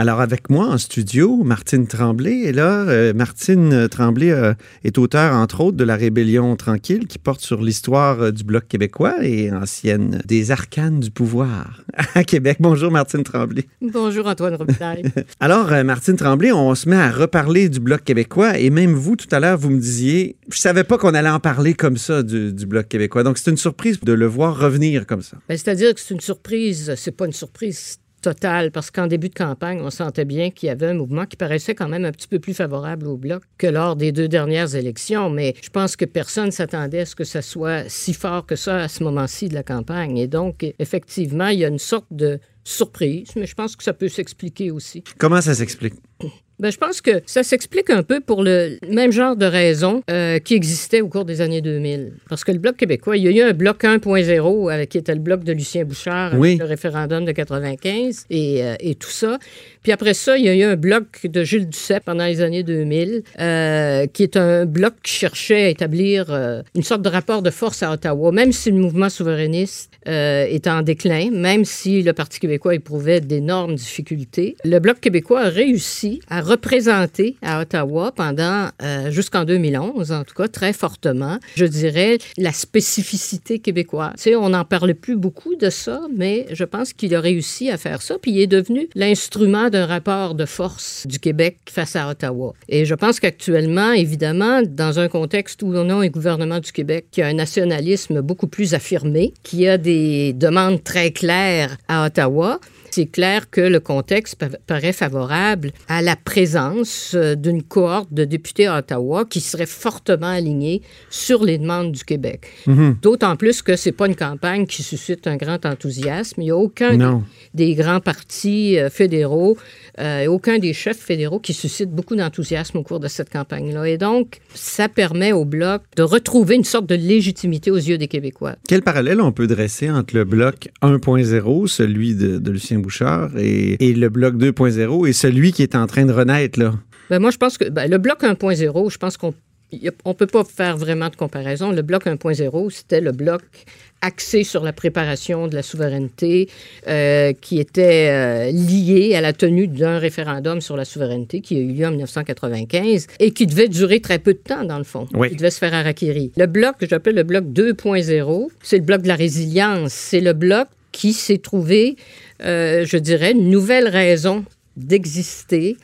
Alors, avec moi en studio, Martine Tremblay. Et là, euh, Martine Tremblay euh, est auteure, entre autres, de La Rébellion tranquille, qui porte sur l'histoire euh, du Bloc québécois et ancienne des arcanes du pouvoir à Québec. Bonjour, Martine Tremblay. Bonjour, Antoine Robitaille. Alors, Martine Tremblay, on se met à reparler du Bloc québécois. Et même vous, tout à l'heure, vous me disiez, je savais pas qu'on allait en parler comme ça du, du Bloc québécois. Donc, c'est une surprise de le voir revenir comme ça. Ben, C'est-à-dire que c'est une surprise, c'est pas une surprise totale, parce qu'en début de campagne, on sentait bien qu'il y avait un mouvement qui paraissait quand même un petit peu plus favorable au Bloc que lors des deux dernières élections, mais je pense que personne s'attendait à ce que ça soit si fort que ça à ce moment-ci de la campagne. Et donc, effectivement, il y a une sorte de surprise, mais je pense que ça peut s'expliquer aussi. Comment ça s'explique? Ben, je pense que ça s'explique un peu pour le même genre de raisons euh, qui existait au cours des années 2000. Parce que le Bloc québécois, il y a eu un Bloc 1.0 avec qui était le Bloc de Lucien Bouchard avec le référendum de 95 et, euh, et tout ça. Puis après ça, il y a eu un Bloc de Gilles Duceppe pendant les années 2000, euh, qui est un Bloc qui cherchait à établir euh, une sorte de rapport de force à Ottawa, même si le mouvement souverainiste euh, est en déclin, même si le Parti québécois éprouvait d'énormes difficultés. Le Bloc québécois a réussi à représenter à Ottawa pendant, euh, jusqu'en 2011, en tout cas, très fortement, je dirais, la spécificité québécoise. Tu sais, on n'en parlait plus beaucoup de ça, mais je pense qu'il a réussi à faire ça, puis il est devenu l'instrument d'un rapport de force du Québec face à Ottawa. Et je pense qu'actuellement, évidemment, dans un contexte où on a un gouvernement du Québec qui a un nationalisme beaucoup plus affirmé, qui a des demandes très claires à Ottawa, c'est clair que le contexte pa- paraît favorable à la présence euh, d'une cohorte de députés à Ottawa qui serait fortement alignée sur les demandes du Québec. D'autant plus que c'est pas une campagne qui suscite un grand enthousiasme. Il n'y a aucun Non. des grands partis euh, fédéraux euh, aucun des chefs fédéraux qui suscite beaucoup d'enthousiasme au cours de cette campagne-là. Et donc, ça permet au Bloc de retrouver une sorte de légitimité aux yeux des Québécois. Quel parallèle on peut dresser entre le bloc 1.0, celui de, de Lucien Bouchard, et, et le bloc 2.0 et celui qui est en train de renaître, là? Ben, moi, je pense que ben, le bloc 1.0, je pense qu'on ne peut pas faire vraiment de comparaison. Le bloc 1.0, c'était le bloc axé sur la préparation de la souveraineté, euh, qui était euh, lié à la tenue d'un référendum sur la souveraineté qui a eu lieu en 1995 et qui devait durer très peu de temps, dans le fond. Oui. Il devait se faire à Rakiri. Le bloc que j'appelle le bloc 2.0, c'est le bloc de la résilience. C'est le bloc qui s'est trouvé, euh, je dirais, une nouvelle raison d'exister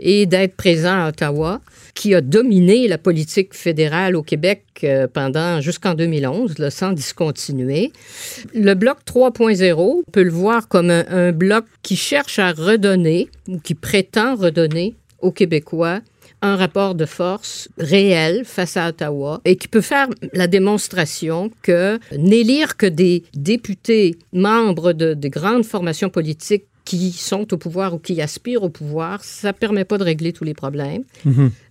et d'être présent à Ottawa, qui a dominé la politique fédérale au Québec euh, pendant jusqu'en 2011, là, sans discontinuer. Le bloc 3.0, on peut le voir comme un, un bloc qui cherche à redonner ou qui prétend redonner aux Québécois un rapport de force réel face à Ottawa et qui peut faire la démonstration que n'élire que des députés membres de, de grandes formations politiques qui sont au pouvoir ou qui aspirent au pouvoir, ça ne permet pas de régler tous les problèmes.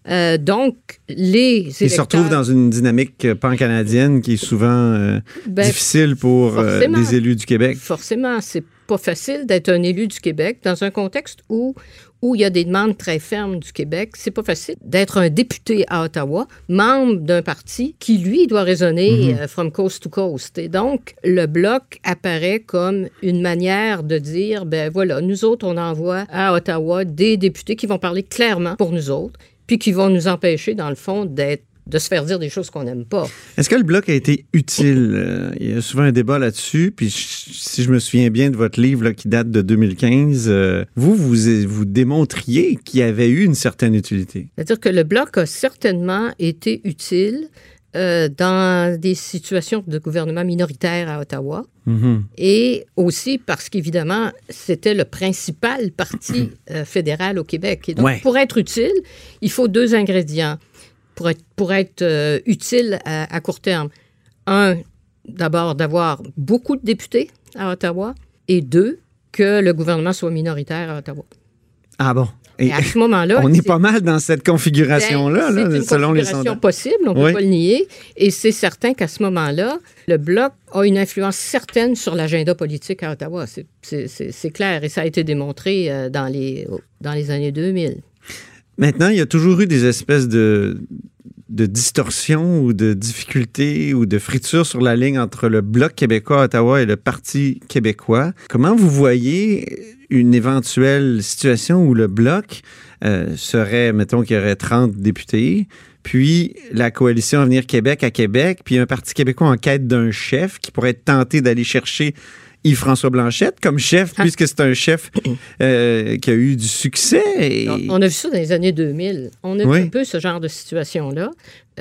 Euh, donc, les Il se retrouve électeurs- dans une dynamique euh, pan-canadienne qui est souvent euh, Ben, difficile pour euh, forcément. des élus du Québec. Forcément, c'est pas facile d'être un élu du Québec dans un contexte où où il y a des demandes très fermes du Québec. C'est pas facile d'être un député à Ottawa, membre d'un parti qui, lui, doit raisonner euh, from coast to coast. Et donc, le bloc apparaît comme une manière de dire, ben voilà, nous autres, on envoie à Ottawa des députés qui vont parler clairement pour nous autres, puis qui vont nous empêcher, dans le fond, d'être de se faire dire des choses qu'on n'aime pas. Est-ce que le bloc a été utile? Euh, il y a souvent un débat là-dessus. Puis je- si je me souviens bien de votre livre là, qui date de 2015, euh, vous, vous, vous démontriez qu'il y avait eu une certaine utilité. C'est-à-dire que le bloc a certainement été utile euh, dans des situations de gouvernement minoritaire à Ottawa Mhm. et aussi parce qu'évidemment, c'était le principal parti euh, fédéral au Québec. Et donc, Ouais. pour être utile, il faut deux ingrédients pour être, pour être euh, utile à, à court terme. Un, d'abord, d'avoir beaucoup de députés à Ottawa et deux, que le gouvernement soit minoritaire à Ottawa. Ah bon? Et à ce moment-là, on est pas mal dans cette configuration-là, ben, là, une selon les configuration possible, on ne peut pas le nier. Et c'est certain qu'à ce moment-là, le Bloc a une influence certaine sur l'agenda politique à Ottawa. C'est clair et ça a été démontré euh, dans les, dans les années 2000. Maintenant, il y a toujours eu des espèces de, de distorsion ou de difficultés ou de friture sur la ligne entre le Bloc québécois Ottawa et le Parti québécois. Comment vous voyez une éventuelle situation où le Bloc euh, serait, mettons qu'il y aurait 30 députés, puis la coalition Avenir Québec à Québec, puis un Parti québécois en quête d'un chef qui pourrait être tenté d'aller chercher Yves-François Blanchette comme chef, ah. puisque c'est un chef euh, qui a eu du succès. On a vu ça dans les années 2000. On a vu un peu ce genre de situation-là.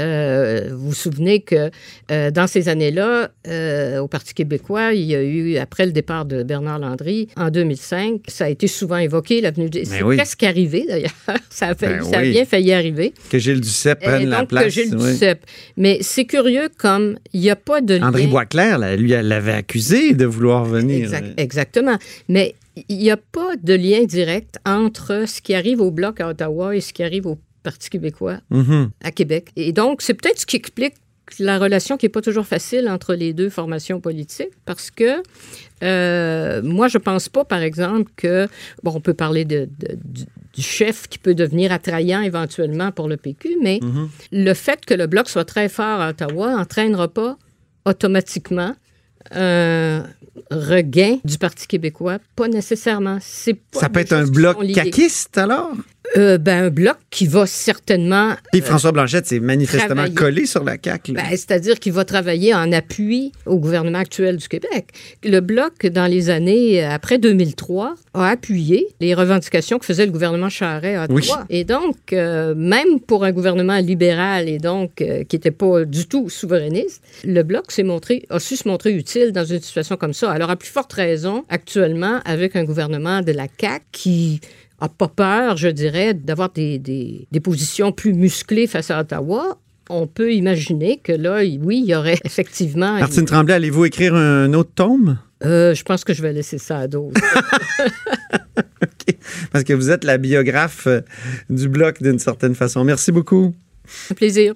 Euh, vous vous souvenez que euh, dans ces années-là, euh, au Parti québécois, il y a eu, après le départ de Bernard Landry, en 2005, ça a été souvent évoqué, l'avenue de... C'est presque arrivé, d'ailleurs. Ça, a, ben ça a bien failli arriver. Que Gilles Duceppe prenne la place. Que Gilles Duceppe. Mais c'est curieux comme il n'y a pas de André Boisclair, lui, elle l'avait accusé de vouloir venir. exactement. Mais il n'y a pas de lien direct entre ce qui arrive au Bloc à Ottawa et ce qui arrive au Parti québécois mm-hmm. à Québec. Et donc, c'est peut-être ce qui explique la relation qui n'est pas toujours facile entre les deux formations politiques parce que euh, moi, je pense pas, par exemple, que, bon, on peut parler de, du, chef qui peut devenir attrayant éventuellement pour le PQ, mais mm-hmm. le fait que le bloc soit très fort à Ottawa n'entraînera pas automatiquement un regain du Parti québécois. Pas nécessairement. C'est Ça peut être un bloc caquiste, alors? Euh, ben, un bloc qui va certainement. Puis François Blanchette s'est manifestement collé sur la CAQ. Ben, C'est-à-dire qu'il va travailler en appui au gouvernement actuel du Québec. Le bloc, dans les années euh, après 2003, a appuyé les revendications que faisait le gouvernement Charest à Ottawa. Et donc, euh, même pour un gouvernement libéral et donc qui n'était pas du tout souverainiste, le bloc s'est montré, a su se montrer utile dans une situation comme ça. Alors, à plus forte raison, actuellement, avec un gouvernement de la CAQ qui n'a pas peur, je dirais, d'avoir des, des, positions plus musclées face à Ottawa, on peut imaginer que là, oui, il y aurait effectivement. Martine Tremblay, allez-vous écrire un autre tome? Euh, je pense que je vais laisser ça à d'autres. Parce que vous êtes la biographe euh, du bloc d'une certaine façon. Merci beaucoup. Un plaisir.